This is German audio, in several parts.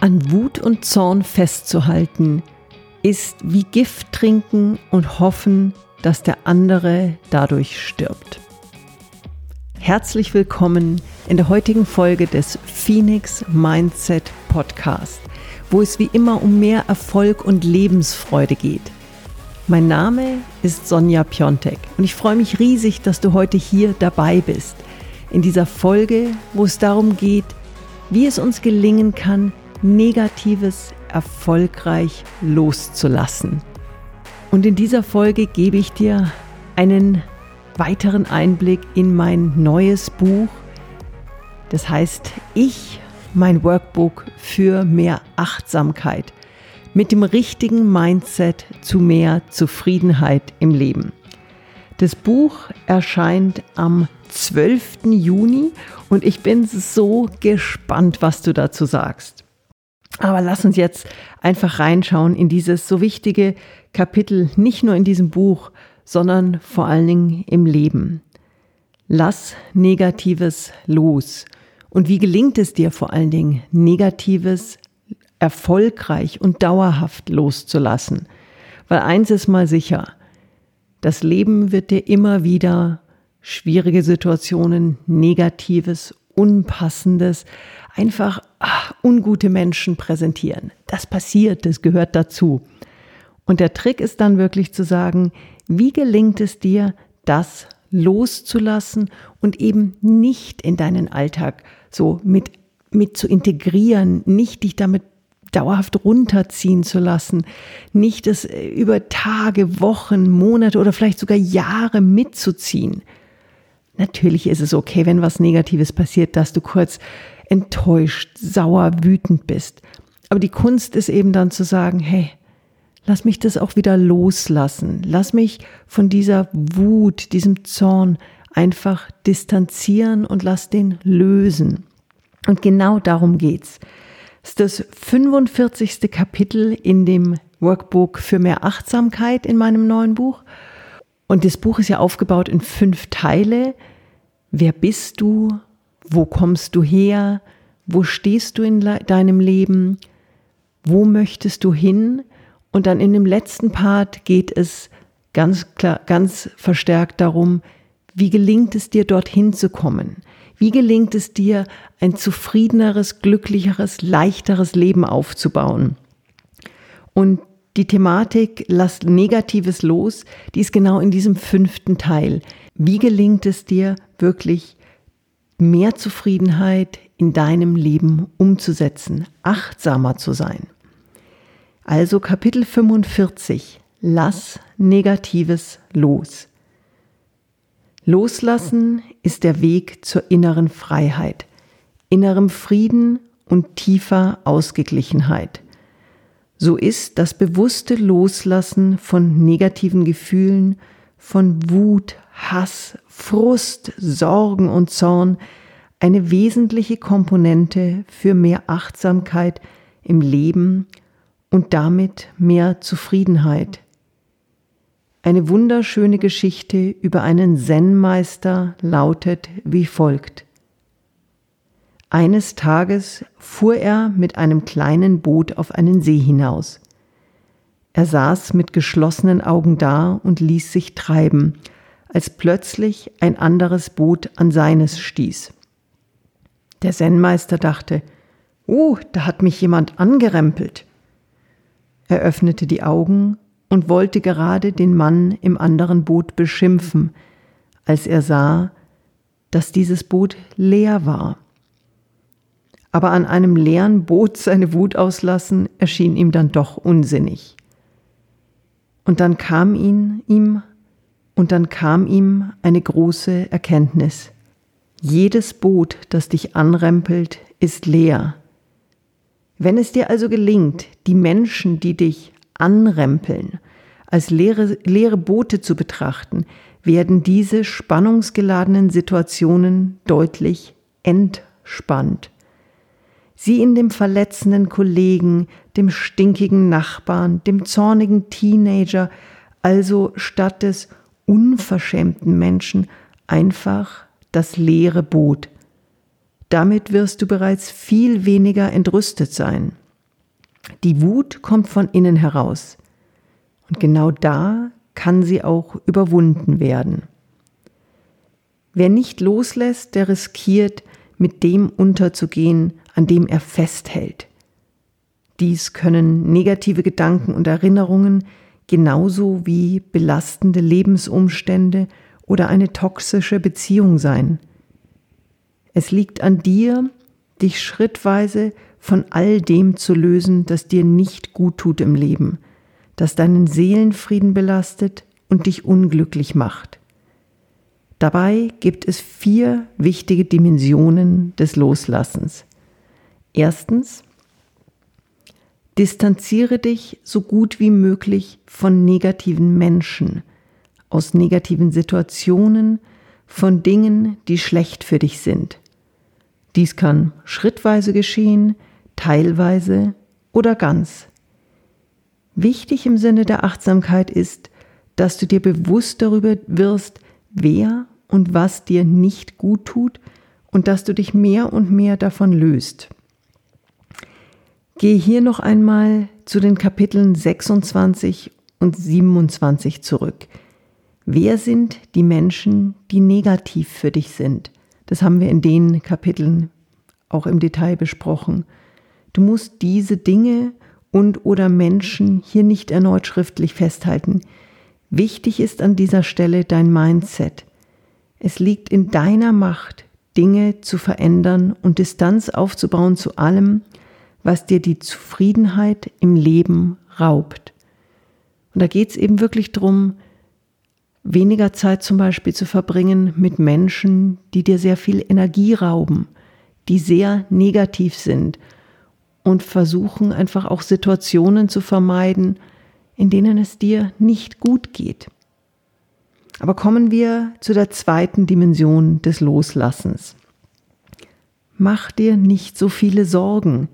An Wut und Zorn festzuhalten, ist wie Gift trinken und hoffen, dass der andere dadurch stirbt. Herzlich willkommen in der heutigen Folge des Phoenix Mindset Podcast, wo es wie immer um mehr Erfolg und Lebensfreude geht. Mein Name ist Sonja Piontek und ich freue mich riesig, dass du heute hier dabei bist. In dieser Folge, wo es darum geht, wie es uns gelingen kann, Negatives erfolgreich loszulassen. Und in dieser Folge gebe ich dir einen weiteren Einblick in mein neues Buch. Das heißt, ich, mein Workbook für mehr Achtsamkeit mit dem richtigen Mindset zu mehr Zufriedenheit im Leben. Das Buch erscheint am 12. Juni und ich bin so gespannt, was du dazu sagst. Aber lass uns jetzt einfach reinschauen in dieses so wichtige Kapitel, nicht nur in diesem Buch, sondern vor allen Dingen im Leben. Lass Negatives los. Und wie gelingt es dir vor allen Dingen, Negatives erfolgreich und dauerhaft loszulassen? Weil eins ist mal sicher, das Leben wird dir immer wieder schwierige Situationen, Negatives, Unpassendes, einfach ach, ungute Menschen präsentieren. Das passiert, das gehört dazu. Und der Trick ist dann wirklich zu sagen, wie gelingt es dir, das loszulassen und eben nicht in deinen Alltag so mit, mit zu integrieren, nicht dich damit dauerhaft runterziehen zu lassen, nicht es äh, über Tage, Wochen, Monate oder vielleicht sogar Jahre mitzuziehen. Natürlich ist es okay, wenn was Negatives passiert, dass du kurz enttäuscht, sauer, wütend bist. Aber die Kunst ist eben dann zu sagen, hey, lass mich das auch wieder loslassen. Lass mich von dieser Wut, diesem Zorn einfach distanzieren und lass den lösen. Und genau darum geht's. Das ist das 45. Kapitel in dem Workbook für mehr Achtsamkeit in meinem neuen Buch. Und das Buch ist ja aufgebaut in fünf Teile. Wer bist du? Wo kommst du her? Wo stehst du in deinem Leben? Wo möchtest du hin? Und dann in dem letzten Part geht es ganz klar, ganz verstärkt darum, wie gelingt es dir, dorthin zu kommen? Wie gelingt es dir, ein zufriedeneres, glücklicheres, leichteres Leben aufzubauen? Und die Thematik Lass Negatives los, die ist genau in diesem fünften Teil. Wie gelingt es dir wirklich mehr Zufriedenheit in deinem Leben umzusetzen, achtsamer zu sein. Also Kapitel 45. Lass Negatives los. Loslassen ist der Weg zur inneren Freiheit, innerem Frieden und tiefer Ausgeglichenheit. So ist das bewusste Loslassen von negativen Gefühlen, von Wut, Hass, Frust, Sorgen und Zorn eine wesentliche Komponente für mehr Achtsamkeit im Leben und damit mehr Zufriedenheit. Eine wunderschöne Geschichte über einen Zen-Meister lautet wie folgt. Eines Tages fuhr er mit einem kleinen Boot auf einen See hinaus. Er saß mit geschlossenen Augen da und ließ sich treiben, als plötzlich ein anderes Boot an seines stieß. Der Zen-Meister dachte, oh, da hat mich jemand angerempelt. Er öffnete die Augen und wollte gerade den Mann im anderen Boot beschimpfen, als er sah, dass dieses Boot leer war. Aber an einem leeren Boot seine Wut auslassen erschien ihm dann doch unsinnig. Und dann kam ihn, ihm und dann kam ihm eine große Erkenntnis. Jedes Boot, das dich anrempelt, ist leer. Wenn es dir also gelingt, die Menschen, die dich anrempeln, als leere, leere Boote zu betrachten, werden diese spannungsgeladenen Situationen deutlich entspannt. Sie in dem verletzenden Kollegen, dem stinkigen Nachbarn, dem zornigen Teenager, also statt des unverschämten Menschen einfach das leere Boot. Damit wirst du bereits viel weniger entrüstet sein. Die Wut kommt von innen heraus. Und genau da kann sie auch überwunden werden. Wer nicht loslässt, der riskiert, mit dem unterzugehen, an dem er festhält. Dies können negative Gedanken und Erinnerungen genauso wie belastende Lebensumstände oder eine toxische Beziehung sein. Es liegt an dir, dich schrittweise von all dem zu lösen, das dir nicht gut tut im Leben, das deinen Seelenfrieden belastet und dich unglücklich macht. Dabei gibt es vier wichtige Dimensionen des Loslassens. Erstens, distanziere dich so gut wie möglich von negativen Menschen, aus negativen Situationen, von Dingen, die schlecht für dich sind. Dies kann schrittweise geschehen, teilweise oder ganz. Wichtig im Sinne der Achtsamkeit ist, dass du dir bewusst darüber wirst, wer und was dir nicht gut tut und dass du dich mehr und mehr davon löst. Gehe hier noch einmal zu den Kapiteln 26 und 27 zurück. Wer sind die Menschen, die negativ für dich sind? Das haben wir in den Kapiteln auch im Detail besprochen. Du musst diese Dinge und oder Menschen hier nicht erneut schriftlich festhalten. Wichtig ist an dieser Stelle dein Mindset. Es liegt in deiner Macht, Dinge zu verändern und Distanz aufzubauen zu allem, was dir die Zufriedenheit im Leben raubt. Und da geht es eben wirklich darum, weniger Zeit zum Beispiel zu verbringen mit Menschen, die dir sehr viel Energie rauben, die sehr negativ sind und versuchen einfach auch Situationen zu vermeiden, in denen es dir nicht gut geht. Aber kommen wir zu der zweiten Dimension des Loslassens. Mach dir nicht so viele Sorgen.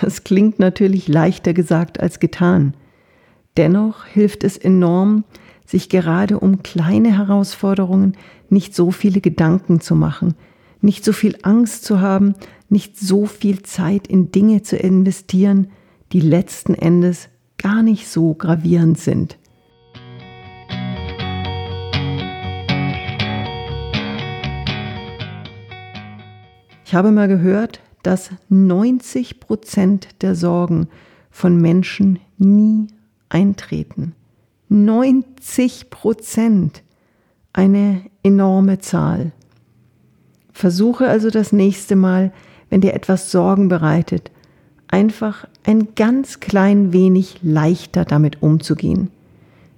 Das klingt natürlich leichter gesagt als getan. Dennoch hilft es enorm, sich gerade um kleine Herausforderungen nicht so viele Gedanken zu machen, nicht so viel Angst zu haben, nicht so viel Zeit in Dinge zu investieren, die letzten Endes gar nicht so gravierend sind. Ich habe mal gehört, dass 90 Prozent der Sorgen von Menschen nie eintreten. 90 Prozent. Eine enorme Zahl. Versuche also das nächste Mal, wenn dir etwas Sorgen bereitet, einfach ein ganz klein wenig leichter damit umzugehen.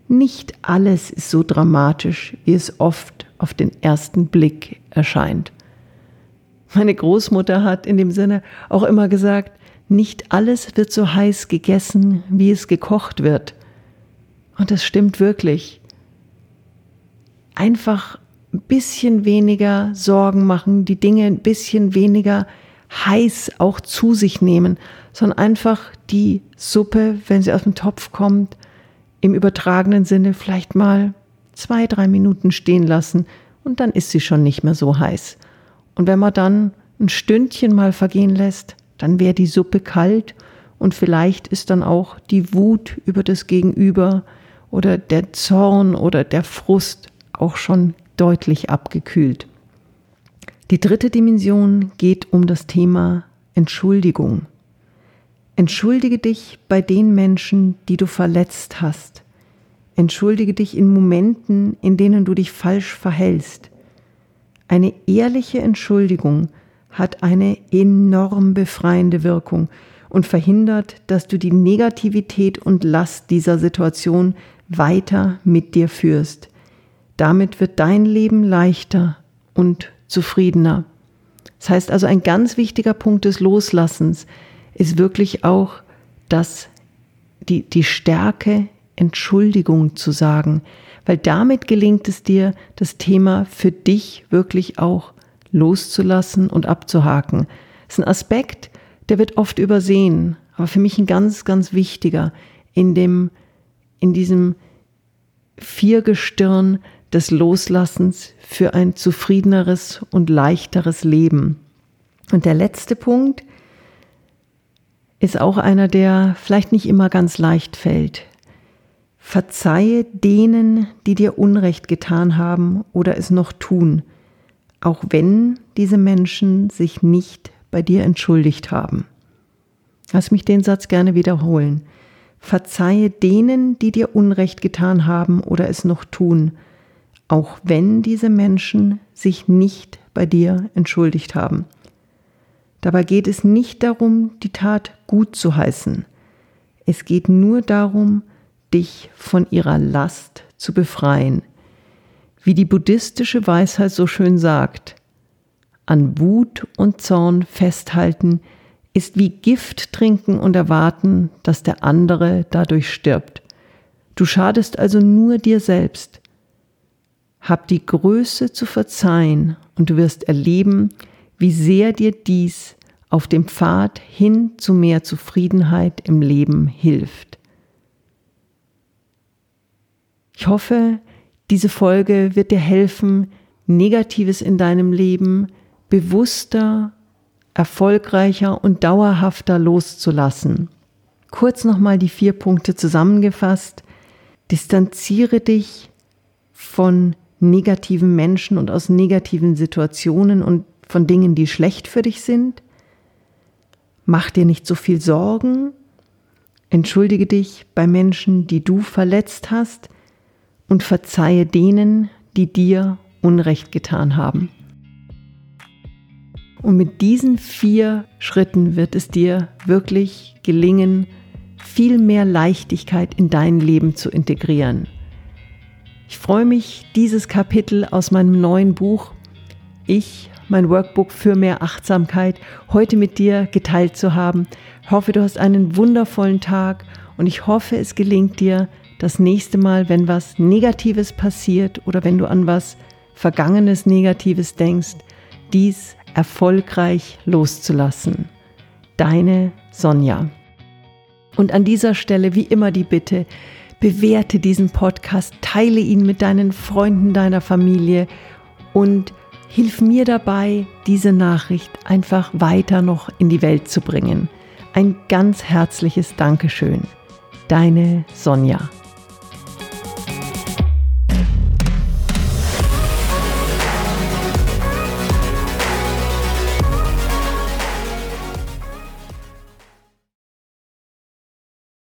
Nicht alles ist so dramatisch, wie es oft auf den ersten Blick erscheint. Meine Großmutter hat in dem Sinne auch immer gesagt, nicht alles wird so heiß gegessen, wie es gekocht wird. Und das stimmt wirklich. Einfach ein bisschen weniger Sorgen machen, die Dinge ein bisschen weniger heiß auch zu sich nehmen, sondern einfach die Suppe, wenn sie aus dem Topf kommt, im übertragenen Sinne vielleicht mal zwei, drei Minuten stehen lassen und dann ist sie schon nicht mehr so heiß. Und wenn man dann ein Stündchen mal vergehen lässt, dann wäre die Suppe kalt und vielleicht ist dann auch die Wut über das Gegenüber oder der Zorn oder der Frust auch schon deutlich abgekühlt. Die dritte Dimension geht um das Thema Entschuldigung. Entschuldige dich bei den Menschen, die du verletzt hast. Entschuldige dich in Momenten, in denen du dich falsch verhältst. Eine ehrliche Entschuldigung hat eine enorm befreiende Wirkung und verhindert, dass du die Negativität und Last dieser Situation weiter mit dir führst. Damit wird dein Leben leichter und zufriedener. Das heißt also, ein ganz wichtiger Punkt des Loslassens ist wirklich auch, dass die, die Stärke, Entschuldigung zu sagen, weil damit gelingt es dir, das Thema für dich wirklich auch loszulassen und abzuhaken. Das ist ein Aspekt, der wird oft übersehen, aber für mich ein ganz, ganz wichtiger in dem, in diesem Viergestirn des Loslassens für ein zufriedeneres und leichteres Leben. Und der letzte Punkt, ist auch einer, der vielleicht nicht immer ganz leicht fällt. Verzeihe denen, die dir Unrecht getan haben oder es noch tun, auch wenn diese Menschen sich nicht bei dir entschuldigt haben. Lass mich den Satz gerne wiederholen. Verzeihe denen, die dir Unrecht getan haben oder es noch tun, auch wenn diese Menschen sich nicht bei dir entschuldigt haben. Dabei geht es nicht darum, die Tat gut zu heißen. Es geht nur darum, dich von ihrer Last zu befreien. Wie die buddhistische Weisheit so schön sagt, an Wut und Zorn festhalten ist wie Gift trinken und erwarten, dass der andere dadurch stirbt. Du schadest also nur dir selbst. Hab die Größe zu verzeihen und du wirst erleben, wie sehr dir dies auf dem Pfad hin zu mehr Zufriedenheit im Leben hilft. Ich hoffe, diese Folge wird dir helfen, Negatives in deinem Leben bewusster, erfolgreicher und dauerhafter loszulassen. Kurz nochmal die vier Punkte zusammengefasst. Distanziere dich von negativen Menschen und aus negativen Situationen und von Dingen, die schlecht für dich sind. Mach dir nicht so viel Sorgen. Entschuldige dich bei Menschen, die du verletzt hast und verzeihe denen, die dir Unrecht getan haben. Und mit diesen vier Schritten wird es dir wirklich gelingen, viel mehr Leichtigkeit in dein Leben zu integrieren. Ich freue mich, dieses Kapitel aus meinem neuen Buch Ich, mein Workbook für mehr Achtsamkeit, heute mit dir geteilt zu haben. Ich hoffe, du hast einen wundervollen Tag und ich hoffe, es gelingt dir, das nächste Mal, wenn was Negatives passiert oder wenn du an was Vergangenes Negatives denkst, dies erfolgreich loszulassen. Deine Sonja. Und an dieser Stelle wie immer die Bitte, bewerte diesen Podcast, teile ihn mit deinen Freunden, deiner Familie und hilf mir dabei, diese Nachricht einfach weiter noch in die Welt zu bringen. Ein ganz herzliches Dankeschön. Deine Sonja.